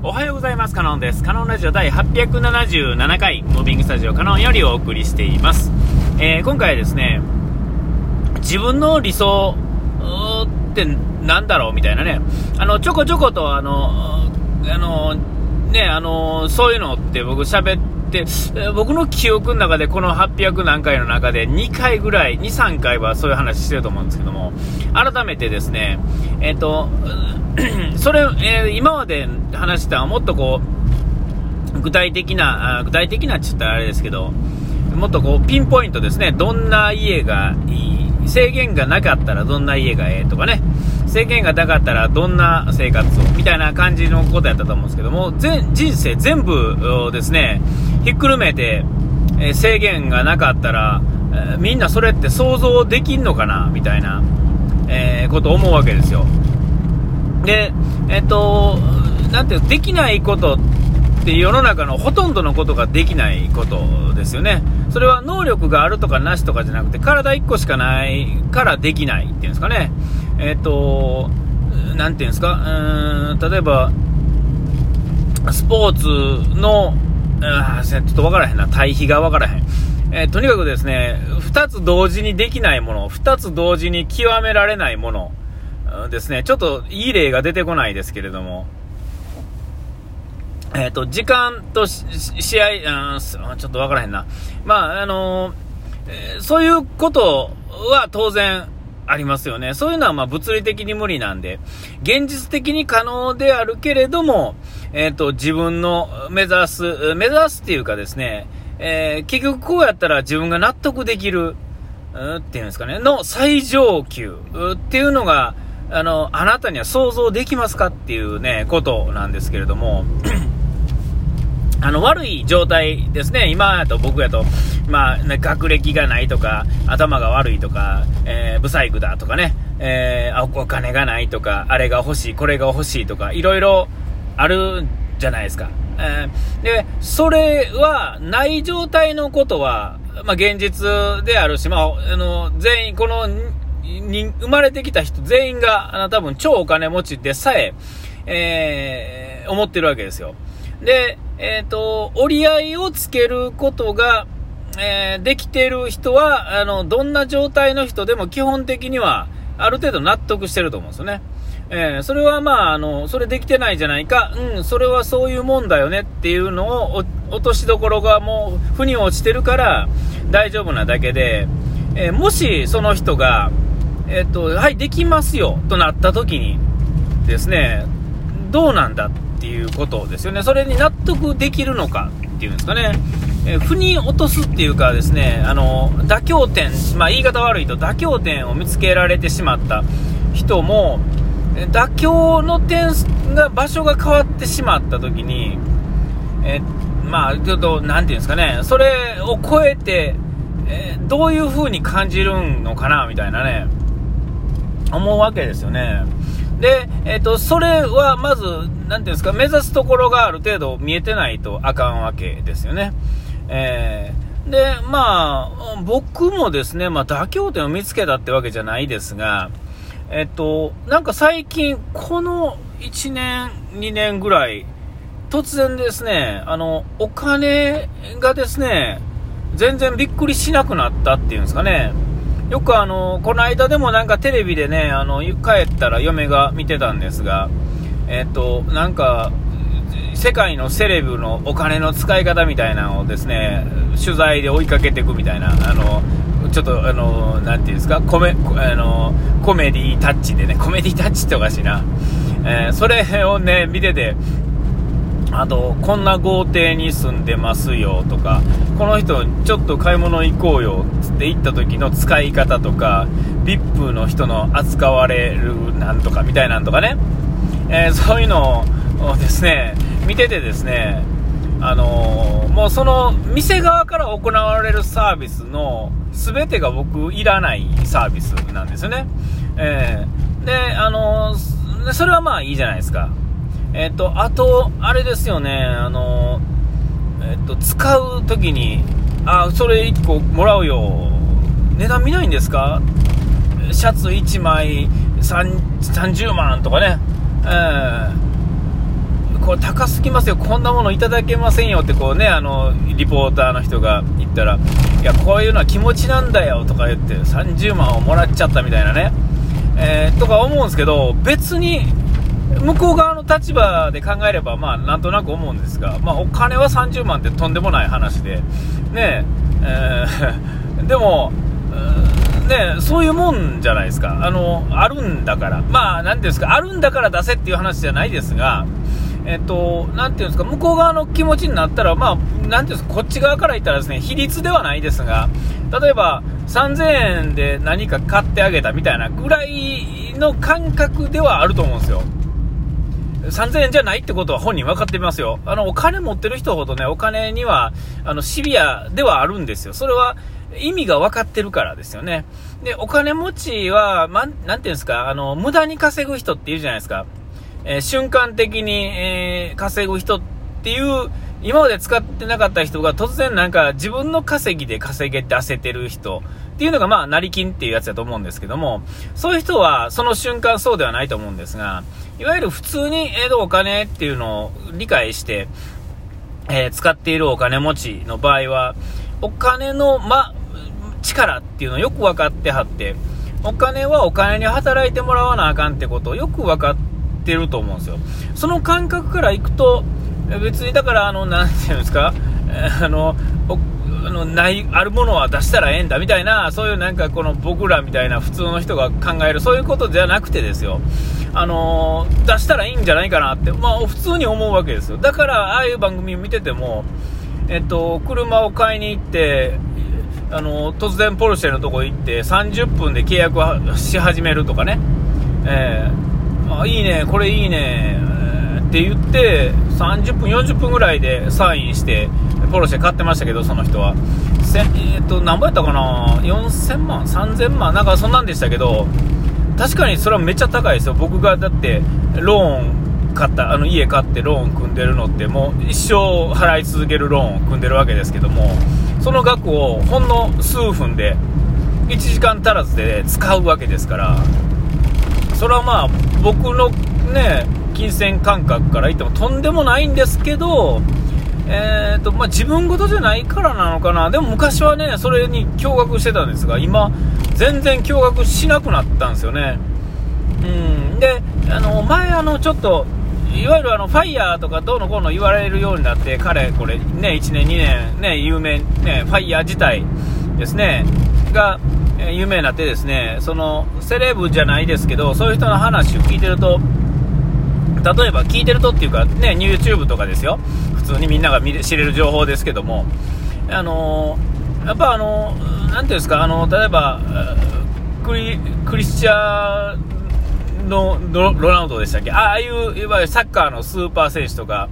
おはようございます。カノンです。カノンラジオ第877回、ムービングスタジオカノンよりお送りしています。えー、今回はですね、自分の理想ってなんだろうみたいなね、あの、ちょこちょこと、あの、あの、ね、あの、そういうのって僕喋って、僕の記憶の中でこの800何回の中で2回ぐらい、2、3回はそういう話してると思うんですけども、改めてですね、えっ、ー、と、それ、えー、今まで話したのはもっとこう、具体的な、具体的なって言ったらあれですけど、もっとこう、ピンポイントですね、どんな家がいい、制限がなかったらどんな家がええとかね、制限がなかったらどんな生活を、みたいな感じのことやったと思うんですけども、全人生全部ですね、ひっくるめて、え制限がなかったら、えみんなそれって想像できんのかな、みたいな、えー、ことを思うわけですよ。で、えっと、なんていうできないことって世の中のほとんどのことができないことですよね。それは能力があるとかなしとかじゃなくて、体1個しかないからできないっていうんですかね。えっと、なんていうんですか、うん、例えば、スポーツの、あちょっとわからへんな、対比がわからへん。えー、とにかくですね、2つ同時にできないもの、2つ同時に極められないもの、ですね、ちょっといい例が出てこないですけれども、えっ、ー、と、時間と試合、うん、ちょっとわからへんな。まあ、あのー、そういうことは当然ありますよね。そういうのはま物理的に無理なんで、現実的に可能であるけれども、えっ、ー、と、自分の目指す、目指すっていうかですね、えー、結局こうやったら自分が納得できる、っていうんですかね、の最上級っていうのが、あの、あなたには想像できますかっていうね、ことなんですけれども、あの、悪い状態ですね。今やと僕やと、まあ、学歴がないとか、頭が悪いとか、えー、ブサイクだとかね、えー、お金がないとか、あれが欲しい、これが欲しいとか、いろいろあるじゃないですか。えー、で、それは、ない状態のことは、まあ、現実であるし、まあ、あの、全員、このに生まれてきた人全員が、あの、多分超お金持ちでさえ、えー、思ってるわけですよ。で、えっ、ー、と、折り合いをつけることが、えー、できてる人は、あの、どんな状態の人でも基本的には、ある程度納得してると思うんですよね。えー、それはまあ、あの、それできてないじゃないか、うん、それはそういうもんだよね。っていうのを、落としどころがもう、腑に落ちてるから大丈夫なだけで、えー、もしその人が、えっと、はい、できますよとなった時にですね、どうなんだ？っていうことですよね。それに納得できるのかっていうんですかね。えー、腑に落とすっていうかですね、あの、妥協点、まあ言い方悪いと妥協点を見つけられてしまった人も、妥協の点が、場所が変わってしまった時に、えまあ、ちょっと、なんていうんですかね、それを超えて、えー、どういう風に感じるのかな、みたいなね。思うわけですよね。で、えっ、ー、と、それはまず、なんていうんですか、目指すところがある程度見えてないとあかんわけですよね。えー、で、まあ、僕もですね、まあ、妥協点を見つけたってわけじゃないですが、えっ、ー、と、なんか最近、この1年、2年ぐらい、突然ですね、あの、お金がですね、全然びっくりしなくなったっていうんですかね。よくあの、この間でもなんかテレビでね、あの、帰ったら嫁が見てたんですが、えっと、なんか、世界のセレブのお金の使い方みたいなのをですね、取材で追いかけていくみたいな、あの、ちょっとあの、なんていうんですか、コメ、あの、コメディタッチでね、コメディタッチっておかしいな。えー、それをね、見てて、あと、こんな豪邸に住んでますよとか、この人、ちょっと買い物行こうよって行った時の使い方とか、VIP の人の扱われるなんとかみたいなんとかね、えー、そういうのをですね、見ててですね、あのー、もうその店側から行われるサービスの全てが僕いらないサービスなんですよね。えー、で、あのー、それはまあいいじゃないですか。えっ、と、あと、あれですよね、あの、えっ、と、使うときに、あ、それ1個もらうよ。値段見ないんですか？シャツ1枚30万とかね。えー、これ高すぎますよ、こんなものいただけませんよってこうね、あの、リポーターの人が言ったら、いや、こういうのは気持ちなんだよとか言って、30万をもらっちゃったみたいなね、えー、とか思うんですけど、別に、向こう側の立場で考えれば、まあ、なんとなく思うんですが、まあ、お金は30万ってとんでもない話で、ねえー、でも、ね、そういうもんじゃないですか。あの、あるんだから。まあ、なんていうんですか、あるんだから出せっていう話じゃないですが、えっと、なていうんですか、向こう側の気持ちになったら、まあ、なていうんですか、こっち側から言ったらですね、比率ではないですが、例えば、3000円で何か買ってあげたみたいなぐらいの感覚ではあると思うんですよ。3000円じゃないってことは本人分かってますよ。あの、お金持ってる人ほどね、お金には、あの、シビアではあるんですよ。それは、意味が分かってるからですよね。で、お金持ちは、ま、なんていうんですか、あの、無駄に稼ぐ人っているじゃないですか。えー、瞬間的に、えー、稼ぐ人っていう、今まで使ってなかった人が突然なんか自分の稼ぎで稼げ出せてる人っていうのがまあ成金っていうやつだと思うんですけども、そういう人はその瞬間そうではないと思うんですが、いわゆる普通に、えー、お金っていうのを理解して、えー、使っているお金持ちの場合は、お金の、ま、力っていうのをよく分かってはって、お金はお金に働いてもらわなあかんってことをよく分かってると思うんですよ。その感覚からいくと、別にだから、あの、なんていうんですか、あの、あのないあるものは出したらええんだみたいな、そういうなんかこの僕らみたいな普通の人が考える、そういうことじゃなくてですよ、あのー、出したらいいんじゃないかなって、まあ、普通に思うわけですよ。だから、ああいう番組を見てても、えっと、車を買いに行って、あの突然ポルシェのとこ行って30分で契約し始めるとかね、えー、あいいね、これいいね、って言って30分、40分ぐらいでサインしてポルシェ買ってましたけど、その人は。え、っと、何ぼやったかな ?4000 万 ?3000 万なんかそんなんでしたけど、確かにそれはめっちゃ高いですよ。僕がだってローン買った、あの家買ってローン組んでるのってもう一生払い続けるローンを組んでるわけですけども、その額をほんの数分で1時間足らずで使うわけですからそれはまあ僕のね金銭感覚から言ってもとんでもないんですけどえーとまあ、自分事じゃないからなのかな、でも昔はね、それに驚愕してたんですが、今、全然驚愕しなくなったんですよね。うん、で、あの前、あのちょっといわゆるあのファイヤーとかどうのこうの言われるようになって、彼、これ、ね、1年、2年、ね、有名、ね、ファイヤー自体ですね、が、有名になってですね、その、セレブじゃないですけど、そういう人の話を聞いてると、例えば聞いてるとっていうか、ね、YouTube とかですよ、普通にみんなが見知れる情報ですけども、あのやっぱあのなんていうんですか、あの例えば、クリクリスチャーのロナウドでしたっけ？ああいういわゆるサッカーのスーパー選手とか、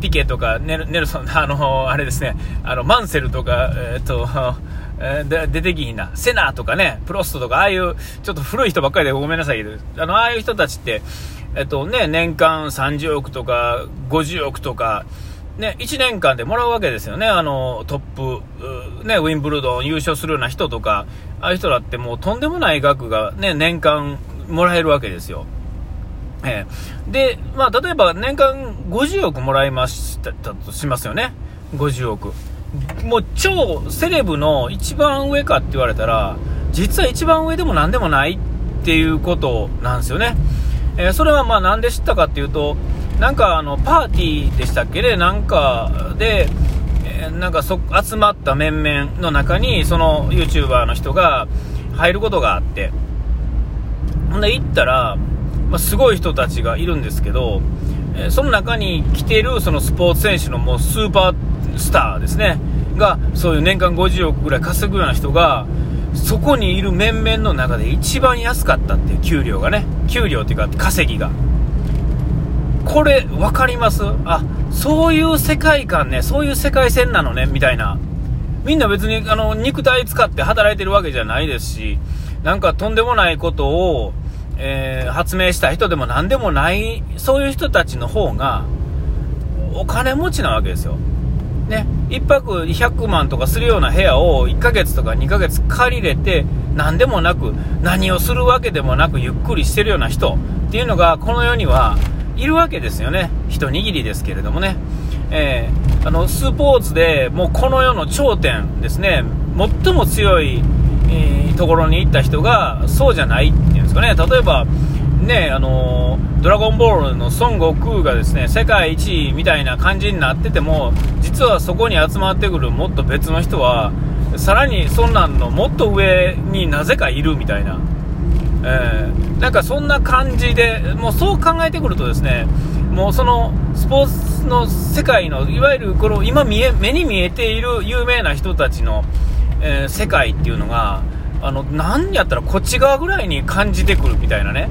ピケとかネルソン、あのあれですね、あのマンセルとか、えー、っと、えー、出てきひんな、セナとかね、プロストとか、ああいうちょっと古い人ばっかりでごめんなさいけど、あのああいう人たちって、えっとね、年間30億とか50億とか、ね、1年間でもらうわけですよね、あのトップ、ね、ウィンブルドン優勝するような人とか、ああいう人だってもうとんでもない額が、ね、年間もらえるわけですよ。えー、で、まあ、例えば年間50億もらいましたとしますよね。50億。もう超セレブの一番上かって言われたら、実は一番上でも何でもないっていうことなんですよね。えー、それはまあなんで知ったかっていうと、なんかあのパーティーでしたっけね、なんかで、なんかそ集まった面々の中に、その YouTuber の人が入ることがあって、ほんで行ったら、まあ、すごい人たちがいるんですけど、え、その中に来てるそのスポーツ選手のもうスーパースターですね、が、そういう年間50億ぐらい稼ぐような人が、そこにいる面々の中で一番安かったっていう給料がね、給料っていうか稼ぎが。これ、分かります？あ、そういう世界観ね、そういう世界線なのね、みたいな。みんな別に、あの、肉体使って働いてるわけじゃないですし、なんかとんでもないことを、えー、発明した人でも何でもない、そういう人たちの方が、お金持ちなわけですよ。ね、1泊100万とかするような部屋を1ヶ月とか2ヶ月借りれて、何でもなく、何をするわけでもなく、ゆっくりしてるような人っていうのが、この世にはいるわけですよね。一握りですけれどもね。えー、あの、スポーツでもうこの世の頂点ですね、最も強い、えー、ところに行った人がそうじゃないっていうんですかね。例えば、ね、あのドラゴンボールの孫悟空がですね世界一位みたいな感じになってても実はそこに集まってくるもっと別の人はさらにそんなんのもっと上になぜかいるみたいな、えー、なんかそんな感じでもうそう考えてくるとですねもうそのスポーツの世界のいわゆるこの今見え目に見えている有名な人たちの、えー、世界っていうのがあの何やったらこっち側ぐらいに感じてくるみたいなね。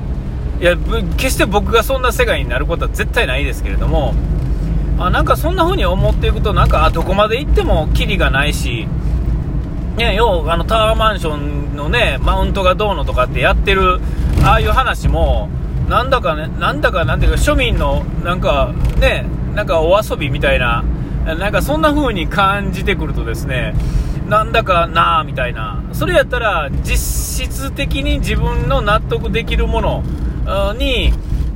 いや決して僕がそんな世界になることは絶対ないですけれどもあなんかそんな風に思っていくとなんかどこまで行ってもキリがないし、ね、要あのタワーマンションのねマウントがどうのとかってやってるああいう話もなんだかねなんだかなんていうか庶民のなんかねなんかお遊びみたいななんかそんな風に感じてくるとですねなんだかなーみたいな。それやったら実質的に自分の納得できるものに、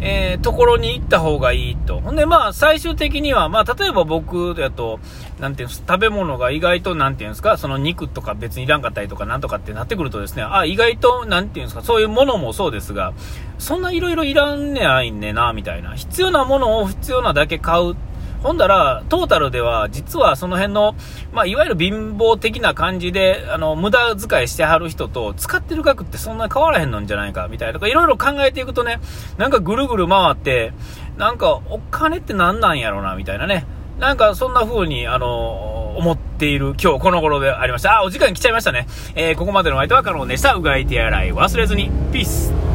えー、ところに行った方がいいと。ほんで、まあ、最終的には、まあ、例えば僕だと、なんていうんです、食べ物が意外と、なんていうんですか、その肉とか別にいらんかったりとかなんとかってなってくるとですね、あ、意外と、なんていうんですか、そういうものもそうですが、そんないろいろいらんねやいんねな、みたいな。必要なものを必要なだけ買う。ほんだら、トータルでは、実はその辺の、まあ、いわゆる貧乏的な感じで、あの、無駄遣いしてはる人と、使ってる額ってそんな変わらへんのんじゃないか、みたいな。とか、いろいろ考えていくとね、なんかぐるぐる回って、なんか、お金って何なんやろな、みたいなね。なんか、そんな風に、あの、思っている今日この頃でありました。あ、お時間来ちゃいましたね。えー、ここまでの相手はカノンでした。うがい手洗い忘れずに。ピース。